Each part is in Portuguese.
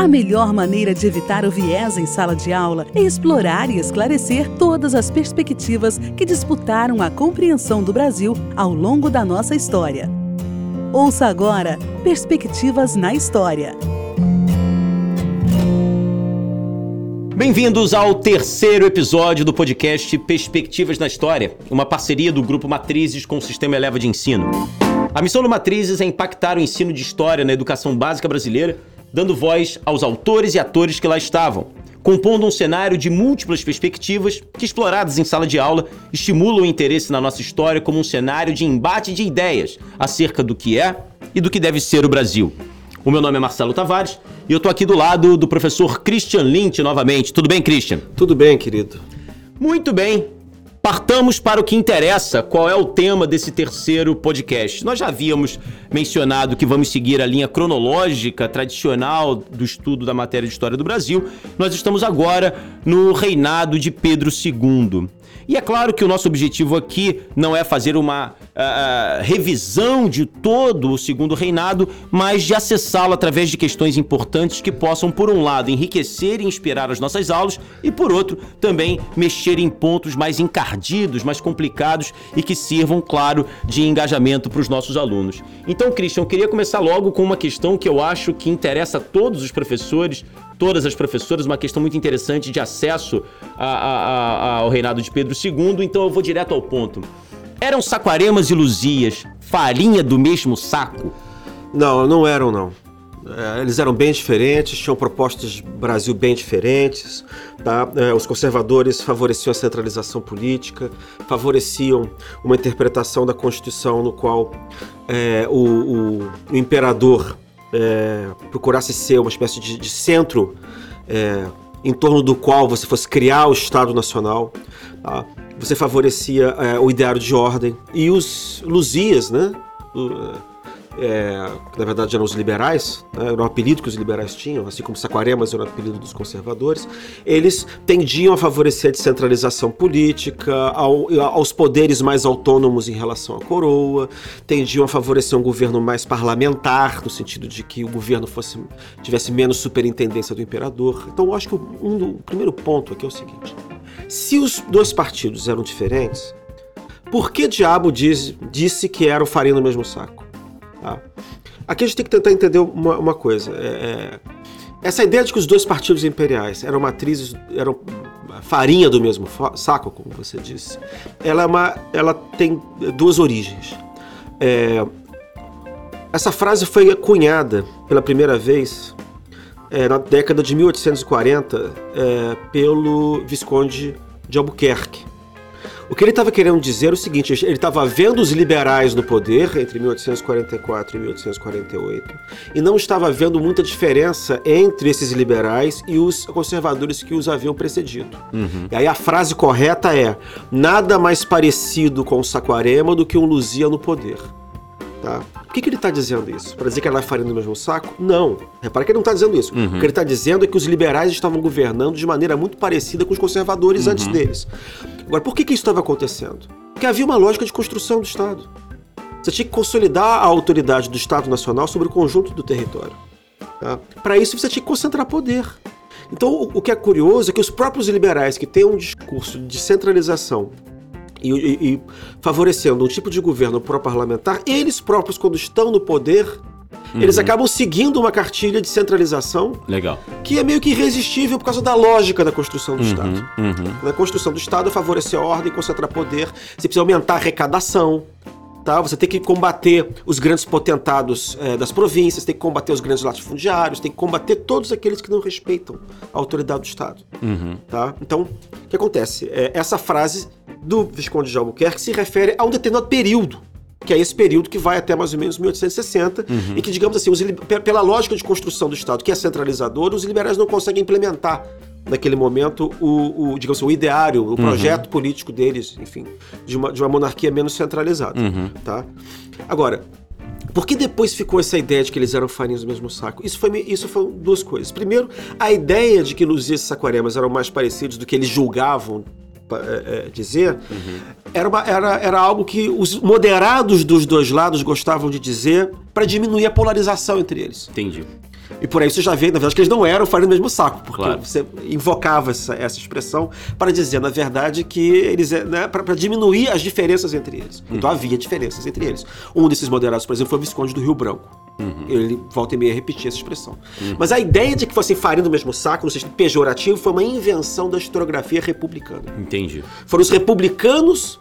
A melhor maneira de evitar o viés em sala de aula é explorar e esclarecer todas as perspectivas que disputaram a compreensão do Brasil ao longo da nossa história. Ouça agora Perspectivas na História. Bem-vindos ao terceiro episódio do podcast Perspectivas na História, uma parceria do Grupo Matrizes com o Sistema Eleva de Ensino. A missão do Matrizes é impactar o ensino de história na educação básica brasileira, dando voz aos autores e atores que lá estavam, compondo um cenário de múltiplas perspectivas que, exploradas em sala de aula, estimulam o interesse na nossa história como um cenário de embate de ideias acerca do que é e do que deve ser o Brasil. O meu nome é Marcelo Tavares e eu estou aqui do lado do professor Christian Lynch novamente. Tudo bem, Christian? Tudo bem, querido. Muito bem. Partamos para o que interessa, qual é o tema desse terceiro podcast. Nós já havíamos mencionado que vamos seguir a linha cronológica tradicional do estudo da matéria de história do Brasil. Nós estamos agora no reinado de Pedro II. E é claro que o nosso objetivo aqui não é fazer uma uh, revisão de todo o segundo reinado, mas de acessá-lo através de questões importantes que possam, por um lado, enriquecer e inspirar as nossas aulas, e por outro, também mexer em pontos mais encardidos, mais complicados e que sirvam, claro, de engajamento para os nossos alunos. Então, Christian, eu queria começar logo com uma questão que eu acho que interessa a todos os professores todas as professoras, uma questão muito interessante de acesso a, a, a, ao reinado de Pedro II, então eu vou direto ao ponto. Eram Saquaremas e Luzias farinha do mesmo saco? Não, não eram não. É, eles eram bem diferentes, tinham propostas de Brasil bem diferentes. Tá? É, os conservadores favoreciam a centralização política, favoreciam uma interpretação da Constituição no qual é, o, o, o imperador é, procurasse ser uma espécie de, de centro é, em torno do qual você fosse criar o Estado Nacional. Tá? Você favorecia é, o ideário de ordem. E os Luzias, né? É, que na verdade eram os liberais, né, era um apelido que os liberais tinham, assim como Saquaremas era o apelido dos conservadores, eles tendiam a favorecer a descentralização política, ao, aos poderes mais autônomos em relação à coroa, tendiam a favorecer um governo mais parlamentar, no sentido de que o governo fosse tivesse menos superintendência do imperador. Então eu acho que um, o primeiro ponto aqui é o seguinte: se os dois partidos eram diferentes, por que diabo diz, disse que era o farinha no mesmo saco? Tá? Aqui a gente tem que tentar entender uma, uma coisa. É, é, essa ideia de que os dois partidos imperiais eram matrizes, eram farinha do mesmo saco, como você disse, ela, é uma, ela tem duas origens. É, essa frase foi cunhada pela primeira vez é, na década de 1840 é, pelo Visconde de Albuquerque. O que ele estava querendo dizer é o seguinte: ele estava vendo os liberais no poder entre 1844 e 1848 e não estava vendo muita diferença entre esses liberais e os conservadores que os haviam precedido. Uhum. E aí a frase correta é: nada mais parecido com o Saquarema do que um Luzia no poder. Tá? Por que, que ele está dizendo isso? Para dizer que ela é farinha no mesmo saco? Não. Repara que ele não está dizendo isso. Uhum. O que ele está dizendo é que os liberais estavam governando de maneira muito parecida com os conservadores uhum. antes deles. Agora, por que, que isso estava acontecendo? Porque havia uma lógica de construção do Estado. Você tinha que consolidar a autoridade do Estado Nacional sobre o conjunto do território. Tá? Para isso, você tinha que concentrar poder. Então, o que é curioso é que os próprios liberais que têm um discurso de centralização e, e, e favorecendo um tipo de governo pró-parlamentar, eles próprios, quando estão no poder, Uhum. Eles acabam seguindo uma cartilha de centralização. Legal. Que é meio que irresistível por causa da lógica da construção do uhum, Estado. Uhum. Na construção do Estado é favorecer a ordem, concentrar poder. Você precisa aumentar a arrecadação. Tá? Você tem que combater os grandes potentados é, das províncias, tem que combater os grandes latifundiários, tem que combater todos aqueles que não respeitam a autoridade do Estado. Uhum. Tá? Então, o que acontece? É, essa frase do Visconde de Albuquerque se refere a um determinado período que é esse período que vai até mais ou menos 1860, uhum. e que, digamos assim, os, pela lógica de construção do Estado, que é centralizador, os liberais não conseguem implementar naquele momento o, o digamos assim, o ideário, o uhum. projeto político deles, enfim, de uma, de uma monarquia menos centralizada. Uhum. Tá? Agora, por que depois ficou essa ideia de que eles eram farinhas do mesmo saco? Isso foi, isso foi duas coisas. Primeiro, a ideia de que Luzias e Saquaremas eram mais parecidos do que eles julgavam dizer, uhum. era, uma, era, era algo que os moderados dos dois lados gostavam de dizer para diminuir a polarização entre eles. Entendi. E por aí você já vê, na verdade, que eles não eram farinha do mesmo saco, porque Claro. você invocava essa, essa expressão para dizer, na verdade, que eles, é, né, para diminuir as diferenças entre eles. Então havia diferenças entre eles. Um desses moderados, por exemplo, foi o Visconde do Rio Branco. Ele volta e meia repetia essa expressão. Mas a ideia de que fossem farinha do mesmo saco, no sentido pejorativo, foi uma invenção da historiografia republicana. Entendi. Foram os republicanos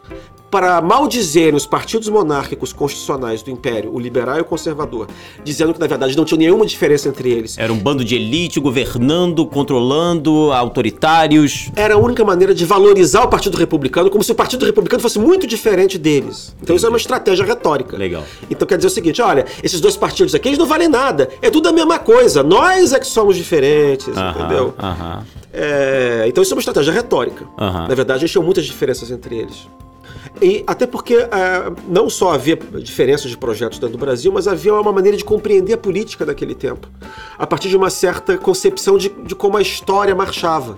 para maldizerem os partidos monárquicos constitucionais do Império, o liberal e o conservador, dizendo que na verdade não tinha nenhuma diferença entre eles. Era um bando de elite governando, controlando, autoritários. Era a única maneira de valorizar o Partido Republicano, como se o Partido Republicano fosse muito diferente deles. Então isso é uma estratégia retórica. Legal. Então quer dizer o seguinte, olha, esses dois partidos aqui, eles não valem nada. É tudo a mesma coisa. Nós é que somos diferentes, Aham, entendeu? É, então isso é uma estratégia retórica. Na verdade, tinham muitas diferenças entre eles. E até porque é, não só havia diferenças de projetos dentro do Brasil, mas havia uma maneira de compreender a política daquele tempo, a partir de uma certa concepção de, de como a história marchava.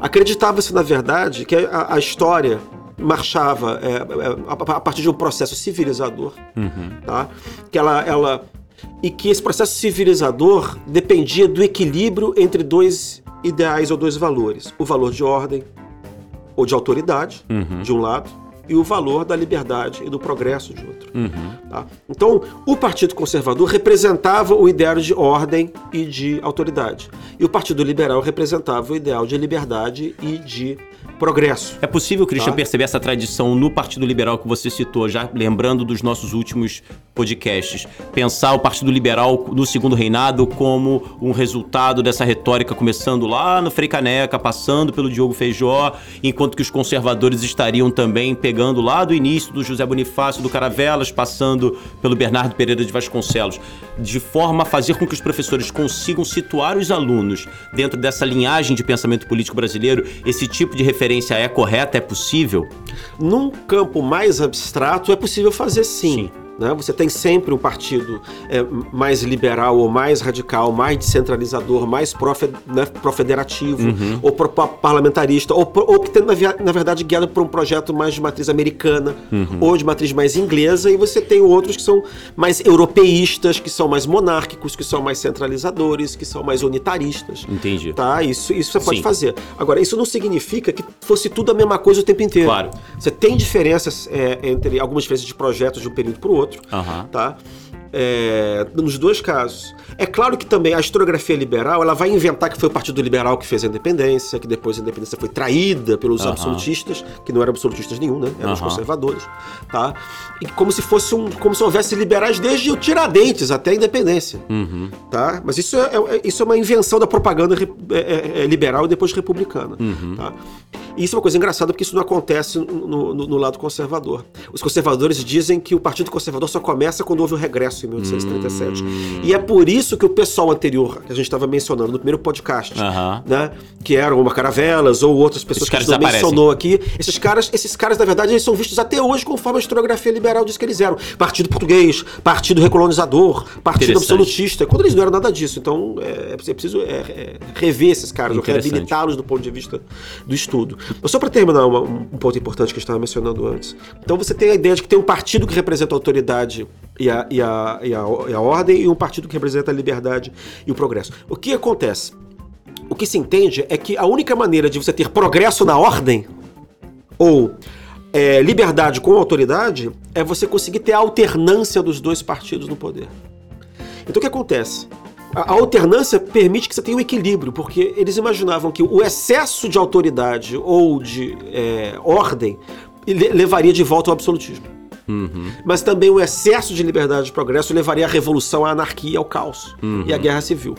Acreditava-se, na verdade, que a, a história marchava é, é, a, a partir de um processo civilizador, tá? que ela, ela e que esse processo civilizador dependia do equilíbrio entre dois ideais ou dois valores: o valor de ordem ou de autoridade, de um lado, e o valor da liberdade e do progresso de outro. tá? Então, o Partido Conservador representava o ideal de ordem e de autoridade, e o Partido Liberal representava o ideal de liberdade e de progresso. É possível, Christian, Tá. perceber essa tradição no Partido Liberal que você citou, já lembrando dos nossos últimos podcasts. Pensar o Partido Liberal no segundo reinado como um resultado dessa retórica começando lá no Frei Caneca, passando pelo Diogo Feijó, enquanto que os conservadores estariam também pegando lá do início do José Bonifácio do Caravelas, passando pelo Bernardo Pereira de Vasconcelos, de forma a fazer com que os professores consigam situar os alunos dentro dessa linhagem de pensamento político brasileiro. Esse tipo de referência é correta, é possível? Num campo mais abstrato, é possível fazer sim. Sim. Né? Você tem sempre um partido é, mais liberal ou mais radical, mais descentralizador, mais né, profederativo, Uhum. ou pro- parlamentarista, ou, pro- ou que tem, na, na verdade, guiado por um projeto mais de matriz americana Uhum. ou de matriz mais inglesa, e você tem outros que são mais europeístas, que são mais monárquicos, que são mais centralizadores, que são mais unitaristas. Entendi. Tá, isso, isso você pode Sim. fazer. Agora, isso não significa que fosse tudo a mesma coisa o tempo inteiro. Claro. Você tem diferenças é, entre algumas diferenças de projetos de um período para o outro, Aham. tá? É, nos dois casos. É claro que também a historiografia liberal ela vai inventar que foi o Partido Liberal que fez a independência, que depois a independência foi traída pelos Aham. absolutistas, que não eram absolutistas nenhum, né? Eram os Aham. conservadores, tá? E como se fosse um, como se houvesse liberais desde o Tiradentes até a independência, Uhum. tá? Mas isso é, é- isso é uma invenção da propaganda é- é- é liberal e depois republicana, Uhum. tá? E isso é uma coisa engraçada porque isso não acontece no, no- no lado conservador. Os conservadores dizem que o Partido Conservador só começa quando houve o regresso em 1837. Hum. E é por isso que o pessoal anterior, que a gente estava mencionando no primeiro podcast, Aham. né, que eram uma Caravelas ou outras pessoas Esses que a gente não mencionou aqui, esses caras, esses caras, na verdade, eles são vistos até hoje conforme a historiografia liberal diz que eles eram. Partido português, partido recolonizador, partido absolutista, quando eles não eram nada disso. Então, é, é preciso é, é, rever esses caras, reabilitá-los do ponto de vista do estudo. Só para terminar uma- um ponto importante que gente estava mencionando antes. Então, você tem a ideia de que tem um partido que representa a autoridade e a, e a, e a, e a ordem e um partido que representa a liberdade e o progresso. O que acontece? O que se entende é que a única maneira de você ter progresso na ordem ou é, liberdade com autoridade é você conseguir ter a alternância dos dois partidos no poder. Então o que acontece? A alternância permite que você tenha um equilíbrio, porque eles imaginavam que o excesso de autoridade ou de é, ordem le- levaria de volta ao absolutismo. Mas também o excesso de liberdade e progresso levaria à revolução, à anarquia, ao caos e à guerra civil.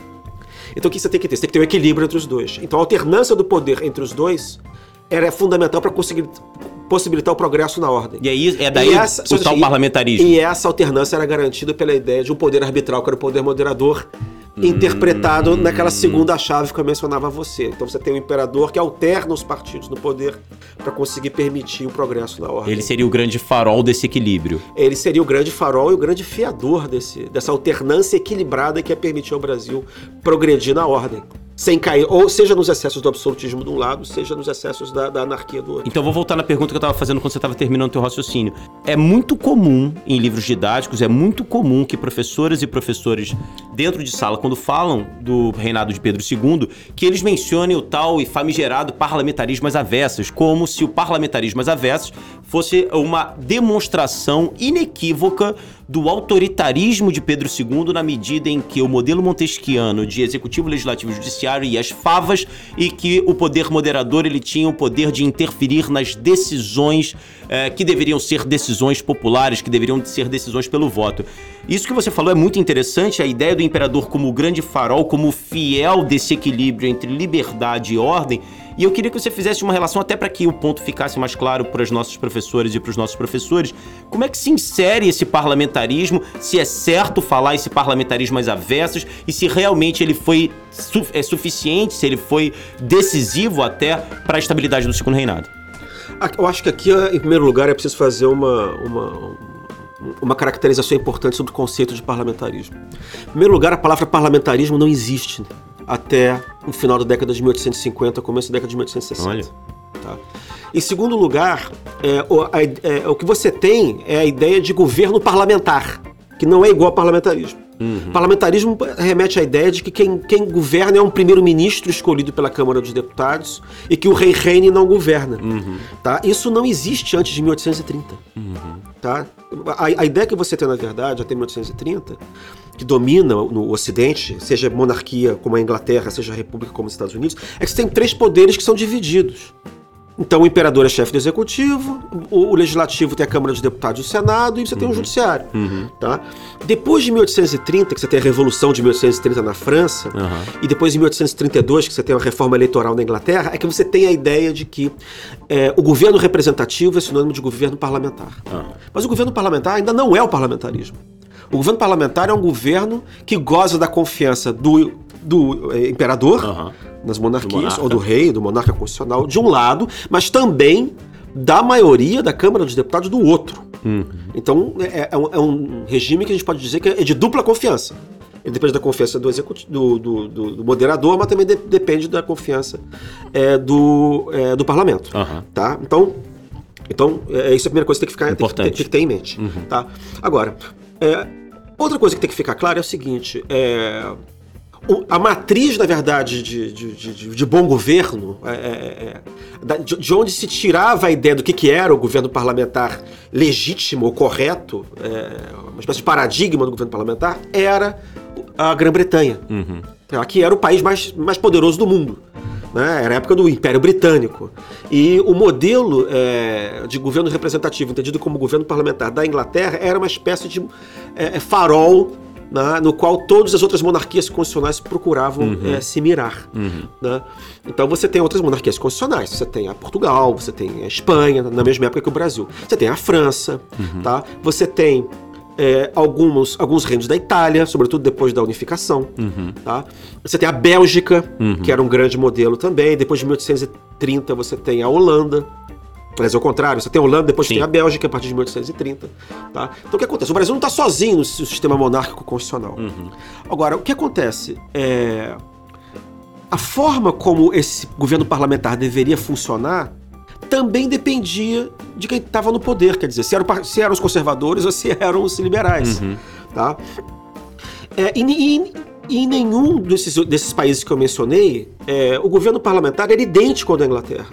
Então o que você tem que ter? Você tem que ter um equilíbrio entre os dois. Então a alternância do poder entre os dois era fundamental para conseguir possibilitar o progresso na ordem. E aí é daí essa- o tal e- parlamentarismo. E essa alternância era garantida pela ideia de um poder arbitral, que era o poder moderador, interpretado naquela segunda chave que eu mencionava a você. Então você tem um imperador que alterna os partidos no poder para conseguir permitir o progresso na ordem. Ele seria o grande farol desse equilíbrio. Ele seria o grande farol e o grande fiador desse, dessa alternância equilibrada que ia permitir ao Brasil progredir na ordem. Sem cair, ou seja nos excessos do absolutismo de um lado, seja nos excessos da, da anarquia do outro. Então vou voltar na pergunta que eu estava fazendo quando você estava terminando o teu raciocínio. É muito comum em livros didáticos, é muito comum que professoras e professores dentro de sala, quando falam do reinado de Pedro II, que eles mencionem o tal e famigerado parlamentarismo às avessas, como se o parlamentarismo às avessas fosse uma demonstração inequívoca do autoritarismo de Pedro II na medida em que o modelo montesquiano de executivo, legislativo e judiciário e as favas e que o poder moderador ele tinha o poder de interferir nas decisões eh, que deveriam ser decisões populares, que deveriam ser decisões pelo voto. Isso que você falou é muito interessante, a ideia do imperador como o grande farol, como fiel desse equilíbrio entre liberdade e ordem. E eu queria que você fizesse uma relação, até para que o ponto ficasse mais claro para os nossos professores e para os nossos professores. Como é que se insere esse parlamentarismo? Se é certo falar esse parlamentarismo às avessas e se realmente ele foi su é suficiente, se ele foi decisivo até para a estabilidade do segundo reinado? Eu acho que aqui, em primeiro lugar, é preciso fazer uma, uma, uma caracterização importante sobre o conceito de parlamentarismo. Em primeiro lugar, a palavra parlamentarismo não existe até o final da década de 1850, começo da década de 1860. Olha. Tá? Em segundo lugar, é, o, a, é, o que você tem é a ideia de governo parlamentar, que não é igual ao parlamentarismo. Uhum. Parlamentarismo remete à ideia de que quem, quem governa é um primeiro-ministro escolhido pela Câmara dos Deputados e que o rei reine não governa. Uhum. Tá? Isso não existe antes de 1830. Uhum. Tá? A, a, ideia que você tem, na verdade, até 1830, que domina no Ocidente, seja monarquia como a Inglaterra, seja a república como os Estados Unidos, é que você tem três poderes que são divididos. Então o imperador é chefe do executivo, o, o, legislativo tem a Câmara dos Deputados e o Senado, e você uhum. tem o judiciário. Uhum. Tá? Depois de 1830, que você tem a Revolução de 1830 na França, uhum. e depois de 1832, que você tem a reforma eleitoral na Inglaterra, é que você tem a ideia de que é, o governo representativo é sinônimo de governo parlamentar. Mas o governo parlamentar ainda não é o parlamentarismo. O governo parlamentar é um governo que goza da confiança do, do é, imperador nas monarquias, ou do rei, do monarca constitucional, de um lado, mas também da maioria da Câmara dos Deputados do outro. Uhum. Então, é, é, um, é, um, regime que a gente pode dizer que é de dupla confiança. Ele depende da confiança do, do, do, do moderador, mas também de, depende da confiança é, do, é, do parlamento. Uhum. Tá? Então, então é, isso é a primeira coisa que tem que, ficar, tem que, tem, tem que ter em mente. Uhum. Tá? Agora, é, outra coisa que tem que ficar clara é o seguinte: é, a matriz, na verdade, de, de, de, de bom governo, é, é, é de, onde se tirava a ideia do que, que era o governo parlamentar legítimo ou correto, é, uma espécie de paradigma do governo parlamentar, era a Grã-Bretanha, uhum. Tá? que era o país mais, mais poderoso do mundo. Né? Era a época do Império Britânico. E o modelo é, de governo representativo, entendido como governo parlamentar da Inglaterra, era uma espécie de é, farol né, no qual todas as outras monarquias constitucionais procuravam uhum. é, se mirar. Uhum. Né? Então você tem outras monarquias constitucionais. Você tem a Portugal, você tem a Espanha, na mesma época que o Brasil. Você tem a França, uhum. tá? Você tem é, alguns, alguns reinos da Itália, sobretudo depois da unificação. Uhum. Tá? Você tem a Bélgica, uhum. que era um grande modelo também. Depois de 1830 você tem a Holanda. Aliás, ao contrário, você tem a Holanda, depois Sim. tem a Bélgica a partir de 1830. Tá? Então o que acontece? O Brasil não está sozinho no sistema monárquico constitucional. Uhum. Agora, o que acontece? É... A forma como esse governo parlamentar deveria funcionar também dependia de quem estava no poder, quer dizer, se eram, se eram os conservadores ou se eram os liberais. Uhum. Tá? É, e, e, e, em nenhum desses, desses países que eu mencionei, é, o governo parlamentar era idêntico ao da Inglaterra.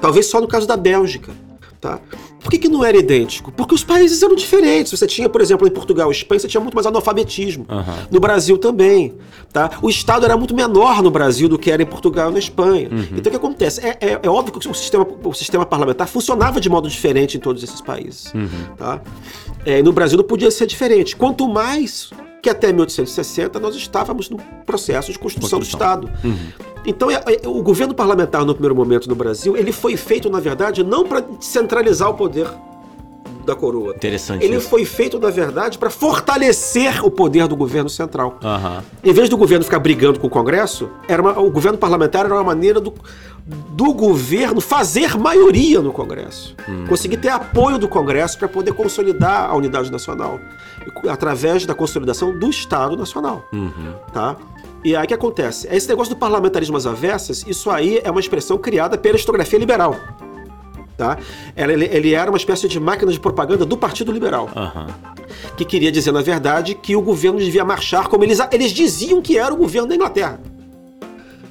Talvez só no caso da Bélgica. Tá? Por que, que não era idêntico? Porque os países eram diferentes. Você tinha, por exemplo, em Portugal e Espanha, você tinha muito mais analfabetismo. Uhum. No Brasil também. Tá? O Estado era muito menor no Brasil do que era em Portugal e na Espanha. Uhum. Então o que acontece? É, é, é, óbvio que o sistema, o sistema parlamentar funcionava de modo diferente em todos esses países. Uhum. Tá? É, no Brasil não podia ser diferente. Quanto mais que até 1860 nós estávamos no processo de construção, construção. do Estado. Uhum. Então, é, é, o governo parlamentar, no primeiro momento no Brasil, ele foi feito, na verdade, não para centralizar o poder da coroa. Interessante. Ele isso. foi feito, na verdade, para fortalecer o poder do governo central. Uhum. Em vez do governo ficar brigando com o Congresso, era uma, o governo parlamentar era uma maneira do, do governo fazer maioria no Congresso. Hum. Conseguir ter apoio do Congresso para poder consolidar a unidade nacional. Através da consolidação do Estado Nacional. Uhum. Tá? E aí o que acontece? Esse negócio do parlamentarismo às avessas, isso aí é uma expressão criada pela historiografia liberal. Tá? Ele, ele era uma espécie de máquina de propaganda do Partido Liberal. Aham. Que queria dizer, na verdade, que o governo devia marchar como eles, eles diziam que era o governo da Inglaterra.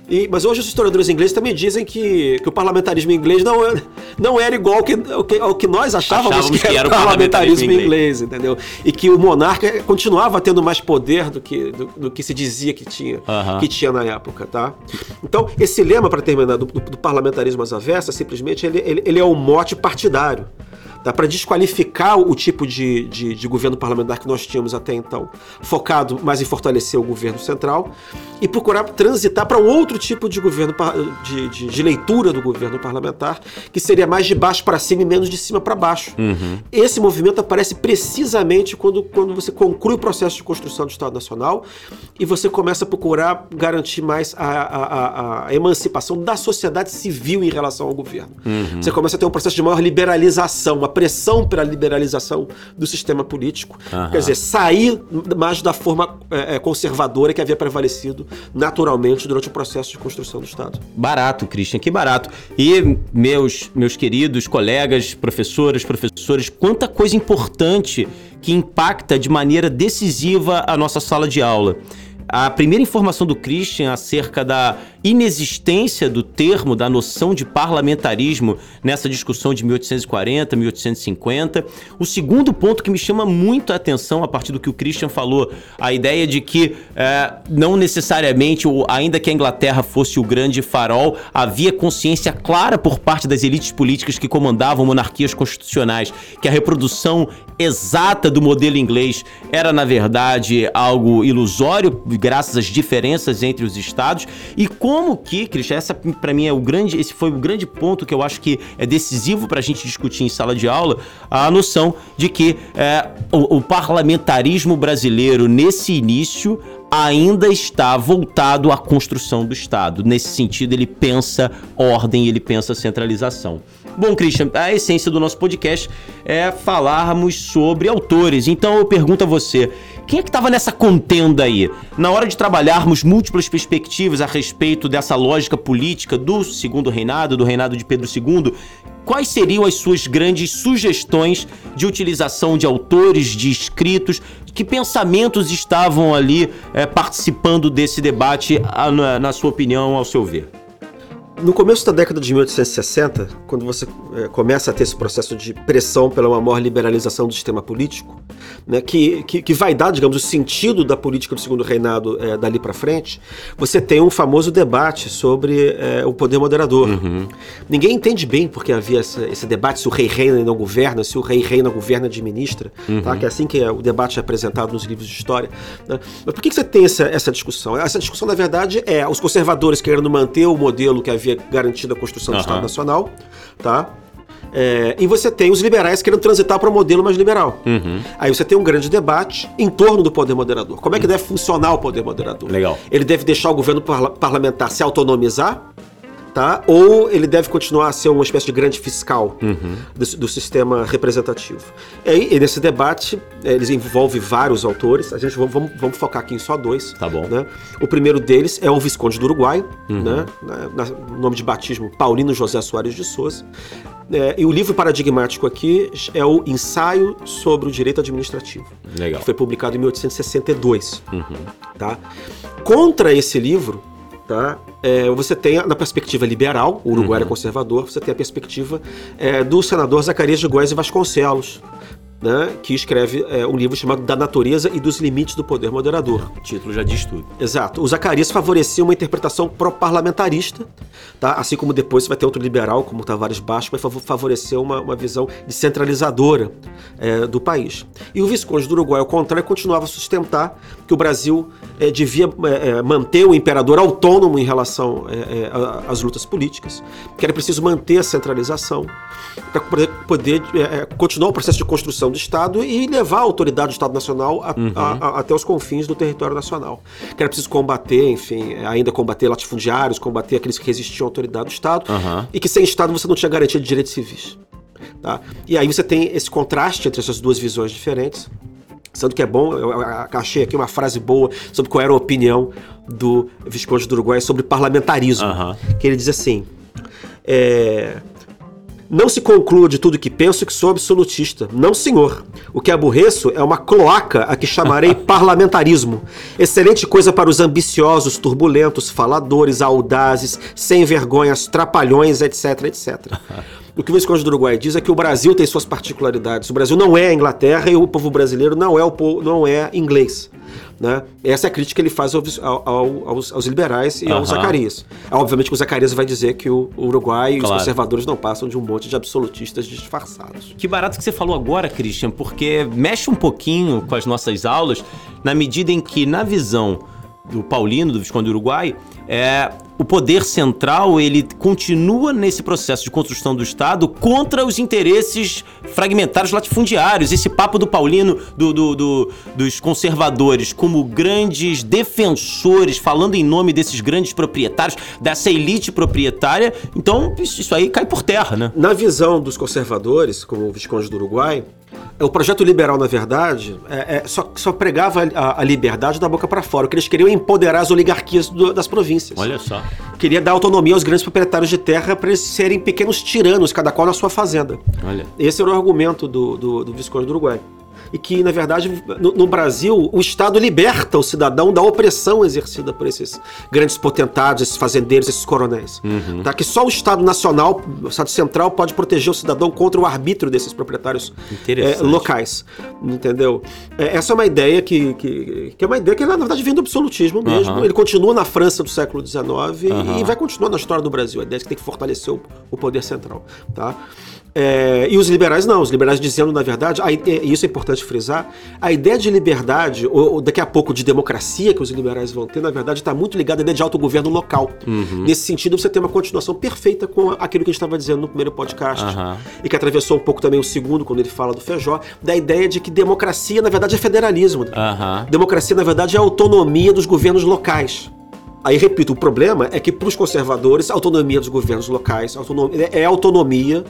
E- mas hoje os historiadores ingleses também dizem que, que o parlamentarismo inglês não, é- não era igual ao que, ao que, ao que nós achávamos, Achávamos que, que era era o parlamentarismo parlamentarismo inglês, entendeu? E que o monarca continuava tendo mais poder do que, do, do que se dizia que tinha, que tinha na época, tá? Então, esse lema, para terminar, do, do- do parlamentarismo às avessas, simplesmente ele, ele, ele é um mote partidário. Tá, para desqualificar o tipo de, de, de governo parlamentar que nós tínhamos até então, focado mais em fortalecer o governo central e procurar transitar para um outro tipo de governo de, de, de leitura do governo parlamentar, que seria mais de baixo para cima e menos de cima para baixo. Esse movimento aparece precisamente quando, quando você conclui o processo de construção do Estado Nacional e você começa a procurar garantir mais a, a- a- a emancipação da sociedade civil em relação ao governo. Você começa a ter um processo de maior liberalização, uma pressão pela liberalização do sistema político. Aham. Quer dizer, sair mais da forma é, é, conservadora que havia prevalecido naturalmente durante o processo de construção do Estado. Barato, Christian, que barato. E meus, meus queridos colegas, professoras, professores, quanta coisa importante que impacta de maneira decisiva a nossa sala de aula. A primeira informação do Christian acerca da inexistência do termo, da noção de parlamentarismo nessa discussão de 1840, 1850. O segundo ponto que me chama muito a atenção a partir do que o Christian falou, a ideia de que é, não necessariamente, o- ainda que a Inglaterra fosse o grande farol, havia consciência clara por parte das elites políticas que comandavam monarquias constitucionais que a reprodução exata do modelo inglês era, na verdade, algo ilusório, graças às diferenças entre os estados. E como que, Christian, essa para mim é o grande, esse foi o grande ponto que eu acho que é decisivo para a gente discutir em sala de aula, a noção de que é, o, o parlamentarismo brasileiro nesse início ainda está voltado à construção do Estado. Nesse sentido, ele pensa ordem, ele pensa centralização. Bom, Christian, a essência do nosso podcast é falarmos sobre autores. Então eu pergunto a você, quem é que estava nessa contenda aí? Na hora de trabalharmos múltiplas perspectivas a respeito dessa lógica política do segundo reinado, do reinado de Pedro II, quais seriam as suas grandes sugestões de utilização de autores, de escritos, que pensamentos estavam ali eh, participando desse debate, na, na sua opinião, ao seu ver? No começo da década de 1860, quando você eh, começa a ter esse processo de pressão pela uma maior liberalização do sistema político, né, que, que, que vai dar, digamos, o sentido da política do segundo reinado eh, dali para frente, você tem um famoso debate sobre eh, o poder moderador. Ninguém entende bem porque havia essa- esse debate se o rei reina e não governa, se o rei reina, governa, administra, tá? que é assim que é, o debate é apresentado nos livros de história. né? Mas por que, que você tem essa, essa discussão? Essa discussão, na verdade, é os conservadores querendo manter o modelo que havia garantido a construção do Aham. Estado Nacional, tá? É, e você tem os liberais querendo transitar para um modelo mais liberal. Aí você tem um grande debate em torno do poder moderador. Como é que deve funcionar o poder moderador? Legal. Ele deve deixar o governo parla- parlamentar se autonomizar, tá? Ou ele deve continuar a ser uma espécie de grande fiscal do, do sistema representativo. E e nesse debate, eh, eles envolvem vários autores. A gente vamos, vamos- focar aqui em só dois. Tá bom. né? O primeiro deles é o Visconde do Uruguai, né? Na- na- nome de batismo Paulino José Soares de Souza. É, e o livro paradigmático aqui é o Ensaio sobre o Direito Administrativo Legal. que foi publicado em 1862. Tá? Contra esse livro, tá? é, você tem, na perspectiva liberal, o Uruguai é conservador, você tem a perspectiva é, do senador Zacarias de Góes e Vasconcelos, né? que escreve é, um livro chamado Da Natureza e dos Limites do Poder Moderador. O título já diz tudo. Exato. O Zacarias favorecia uma interpretação pró-parlamentarista, tá? assim como depois vai ter outro liberal, como o Tavares Baixo, que vai fav- favorecer uma, uma visão descentralizadora é, do país. E o Visconde do Uruguai, ao contrário, continuava a sustentar que o Brasil é, devia é, é, manter o imperador autônomo em relação é, às lutas políticas, que era preciso manter a centralização para poder, poder, continuar o processo de construção do Estado e levar a autoridade do Estado Nacional a- a- a- até os confins do território nacional. Que era preciso combater, enfim, ainda combater latifundiários, combater aqueles que resistiam à autoridade do Estado, Aham. e que sem Estado você não tinha garantia de direitos civis. Tá? E aí você tem esse contraste entre essas duas visões diferentes. Sendo que é bom, eu achei aqui uma frase boa sobre qual era a opinião do Visconde do Uruguai sobre parlamentarismo. Aham. Que ele diz assim: é, Não se conclua de tudo que penso que sou absolutista. Não, senhor. O que aborreço é uma cloaca a que chamarei parlamentarismo. Excelente coisa para os ambiciosos, turbulentos, faladores, audazes, sem vergonhas, trapalhões, etc, etc. O que o Visconde do Uruguai diz é que o Brasil tem suas particularidades. O Brasil não é a Inglaterra e o povo brasileiro não é, o povo, não é inglês. Né? Essa é a crítica que ele faz ao, ao, aos, aos, liberais e Aham. ao Zacarias. Obviamente que o Zacarias vai dizer que o, Uruguai e os Claro. conservadores não passam de um monte de absolutistas disfarçados. Que barato que você falou agora, Christian, porque mexe um pouquinho com as nossas aulas, na medida em que, na visão do Paulino, do Visconde do Uruguai, é, o poder central ele continua nesse processo de construção do Estado contra os interesses fragmentários latifundiários. Esse papo do Paulino, do, do- do- dos conservadores, como grandes defensores, falando em nome desses grandes proprietários, dessa elite proprietária. Então, isso, isso aí cai por terra, né? Na visão dos conservadores, como o Visconde do Uruguai, o projeto liberal, na verdade, é- é- só, só pregava a, a liberdade da boca para fora. O que eles queriam é empoderar as oligarquias do- das províncias. Olha só. Queria dar autonomia aos grandes proprietários de terra para eles serem pequenos tiranos, cada qual na sua fazenda. Olha. Esse era o argumento do, do, do Visconde do Uruguai. E que, na verdade, no, no Brasil, o Estado liberta o cidadão da opressão exercida por esses grandes potentados, esses fazendeiros, esses coronéis. Tá? Que só o Estado Nacional, o Estado Central, pode proteger o cidadão contra o arbítrio desses proprietários eh, locais. Entendeu? É, essa é uma ideia que, que, que é uma ideia que, na verdade, vem do absolutismo mesmo. Aham. Ele continua na França do século XIX e- Aham. e vai continuar na história do Brasil. A ideia é que tem que fortalecer o, o poder central. Tá? É, e os liberais não, os liberais dizendo, na verdade, a, e isso é importante frisar, a ideia de liberdade, ou, ou daqui a pouco de democracia que os liberais vão ter, na verdade, está muito ligada à ideia de autogoverno local. Uhum. Nesse sentido, você tem uma continuação perfeita com aquilo que a gente estava dizendo no primeiro podcast, Aham. e que atravessou um pouco também o segundo, quando ele fala do Feijó, da ideia de que democracia, na verdade, é federalismo. Aham. Democracia, na verdade, é a autonomia dos governos locais. Aí, repito, o problema é que para os conservadores, a autonomia dos governos locais autono- é a autonomia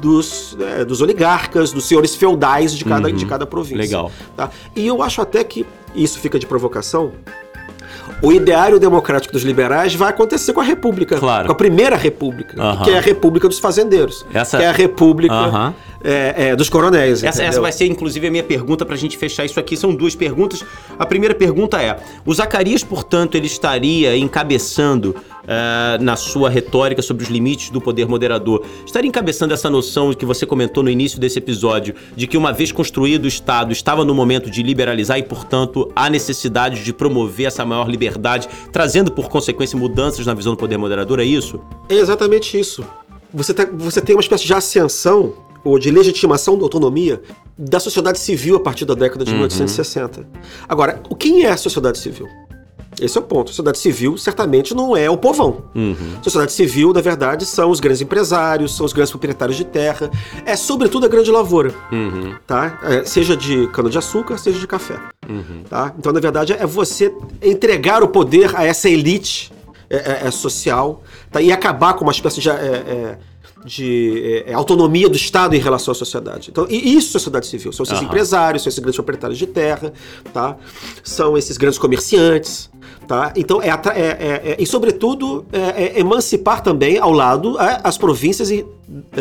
dos, é, dos oligarcas, dos senhores feudais de cada, de cada província. Uhum. Legal. tá? E eu acho até que, isso fica de provocação, o ideário democrático dos liberais vai acontecer com a República. Claro. Com a primeira República, Aham. que é a República dos Fazendeiros. Essa- Que é a República Aham. é, é, dos coronéis. Essa, essa vai ser, inclusive, a minha pergunta pra gente fechar isso aqui. São duas perguntas. A primeira pergunta é: o Zacarias, portanto, ele estaria encabeçando eh, na sua retórica sobre os limites do poder moderador, estaria encabeçando essa noção que você comentou no início desse episódio, de que uma vez construído o Estado, estava no momento de liberalizar e, portanto, há necessidade de promover essa maior liberdade, trazendo por consequência mudanças na visão do poder moderador, é isso? É exatamente isso. Você, tá- você tem uma espécie de ascensão ou de legitimação da autonomia da sociedade civil a partir da década de 1860. Agora, o quem é a sociedade civil? Esse é o ponto. A sociedade civil certamente não é o povão. A sociedade civil, na verdade, são os grandes empresários, são os grandes proprietários de terra, é sobretudo a grande lavoura, tá? É, seja de cana-de-açúcar, seja de café. Tá? Então, na verdade, é você entregar o poder a essa elite é, é- é social tá? e acabar com uma espécie de, é, é, de, é, autonomia do Estado em relação à sociedade. Então, e isso é sociedade civil. São esses Aham. empresários, são esses grandes proprietários de terra, tá? são esses grandes comerciantes. Tá? Então, é, é- é- é- e sobretudo, é- é emancipar também ao lado as províncias e,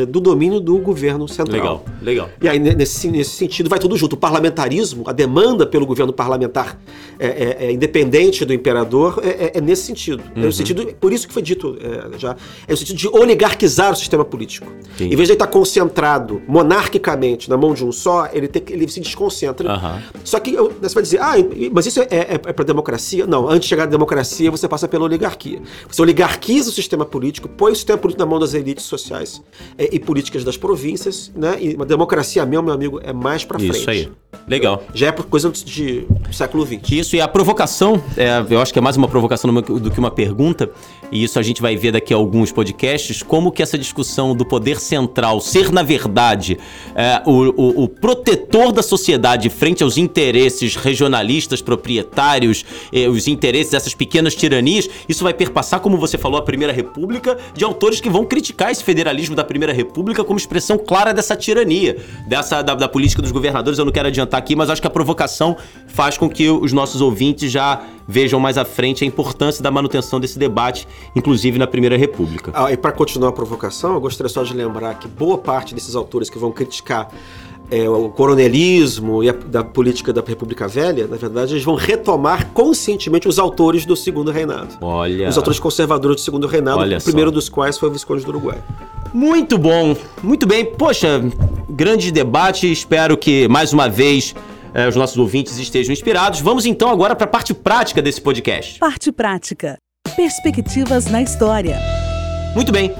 do domínio do governo central. Legal, legal. E aí, ne- nesse, nesse sentido, vai tudo junto. O parlamentarismo, a demanda pelo governo parlamentar é, é- é independente do imperador, é, é- é nesse sentido. É Uhum. no sentido. Por isso que foi dito é, já. É no sentido de oligarquizar o sistema político. Entendi. Em vez de ele estar concentrado monarquicamente na mão de um só, ele, tem ele se desconcentra. Aham. Só que você vai dizer, ah, mas isso é, é, é para democracia? Não, antes de chegar à democracia, você passa pela oligarquia. Você oligarquiza o sistema político, põe o sistema político na mão das elites sociais é, e políticas das províncias, né? E uma democracia, meu, meu amigo, é mais pra frente. Isso aí. Legal. Já é por coisa de, século XX. Isso, e a provocação, é, eu acho que é mais uma provocação do que uma pergunta, e isso a gente vai ver daqui a alguns podcasts, como que essa discussão do poder central ser, na verdade, é, o, o- o protetor da sociedade frente aos interesses regionalistas, proprietários, eh, os interesses dessas pequenas tiranias, isso vai perpassar, como você falou, a Primeira República, de autores que vão criticar esse federalismo da Primeira República como expressão clara dessa tirania, dessa da, da política dos governadores. Eu não quero adiantar adiantar aqui, mas acho que a provocação faz com que os nossos ouvintes já vejam mais à frente a importância da manutenção desse debate, inclusive na Primeira República. Ah, e para continuar a provocação, eu gostaria só de lembrar que boa parte desses autores que vão criticar é, o coronelismo e a da política da República Velha, na verdade, eles vão retomar conscientemente os autores do Segundo Reinado. Olha. Os autores conservadores do Segundo Reinado, Olha o primeiro só. dos quais foi o Visconde do Uruguai. Muito bom, muito bem. Poxa, grande debate. Espero que mais uma vez eh, os nossos ouvintes estejam inspirados. Vamos então agora para a parte prática desse podcast. Parte prática. Perspectivas na história. Muito bem.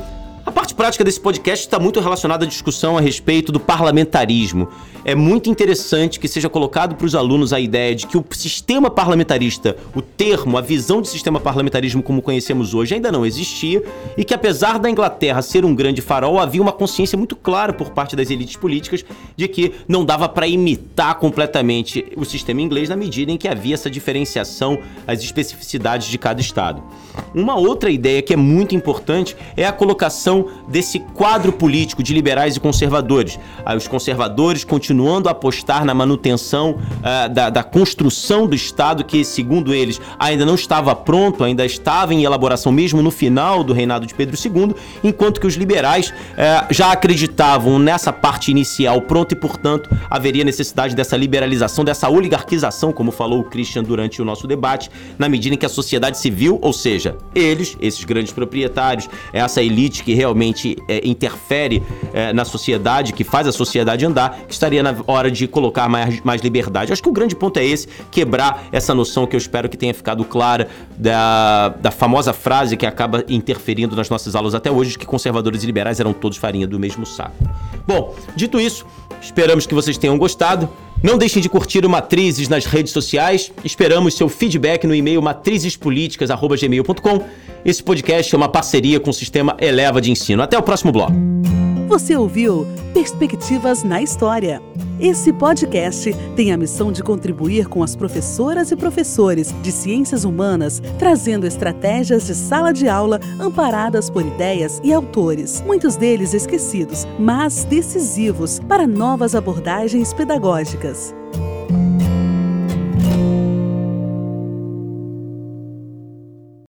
A parte prática desse podcast está muito relacionada à discussão a respeito do parlamentarismo. É muito interessante que seja colocado para os alunos a ideia de que o sistema parlamentarista, o termo, a visão de sistema parlamentarismo como conhecemos hoje ainda não existia e que apesar da Inglaterra ser um grande farol, havia uma consciência muito clara por parte das elites políticas de que não dava para imitar completamente o sistema inglês na medida em que havia essa diferenciação, as especificidades de cada estado. Uma outra ideia que é muito importante é a colocação desse quadro político de liberais e conservadores. Os conservadores continuando a apostar na manutenção ah, da, da construção do Estado, que, segundo eles, ainda não estava pronto, ainda estava em elaboração mesmo no final do reinado de Pedro II, enquanto que os liberais eh, já acreditavam nessa parte inicial pronta e, portanto, haveria necessidade dessa liberalização, dessa oligarquização, como falou o Christian durante o nosso debate, na medida em que a sociedade civil, ou seja, eles, esses grandes proprietários, essa elite que realmente eh, interfere eh, na sociedade, que faz a sociedade andar, que estaria na hora de colocar mais, mais liberdade. Acho que o grande ponto é esse, quebrar essa noção que eu espero que tenha ficado clara da, da famosa frase que acaba interferindo nas nossas aulas até hoje, de que conservadores e liberais eram todos farinha do mesmo saco. Bom, dito isso, esperamos que vocês tenham gostado. Não deixem de curtir o Matrizes nas redes sociais. Esperamos seu feedback no e-mail matrizespolíticas.gmail.com. Esse podcast é uma parceria com o sistema Eleva de Ensino. Até o próximo bloco. Você ouviu Perspectivas na História. Esse podcast tem a missão de contribuir com as professoras e professores de ciências humanas, trazendo estratégias de sala de aula amparadas por ideias e autores, muitos deles esquecidos, mas decisivos para novas abordagens pedagógicas.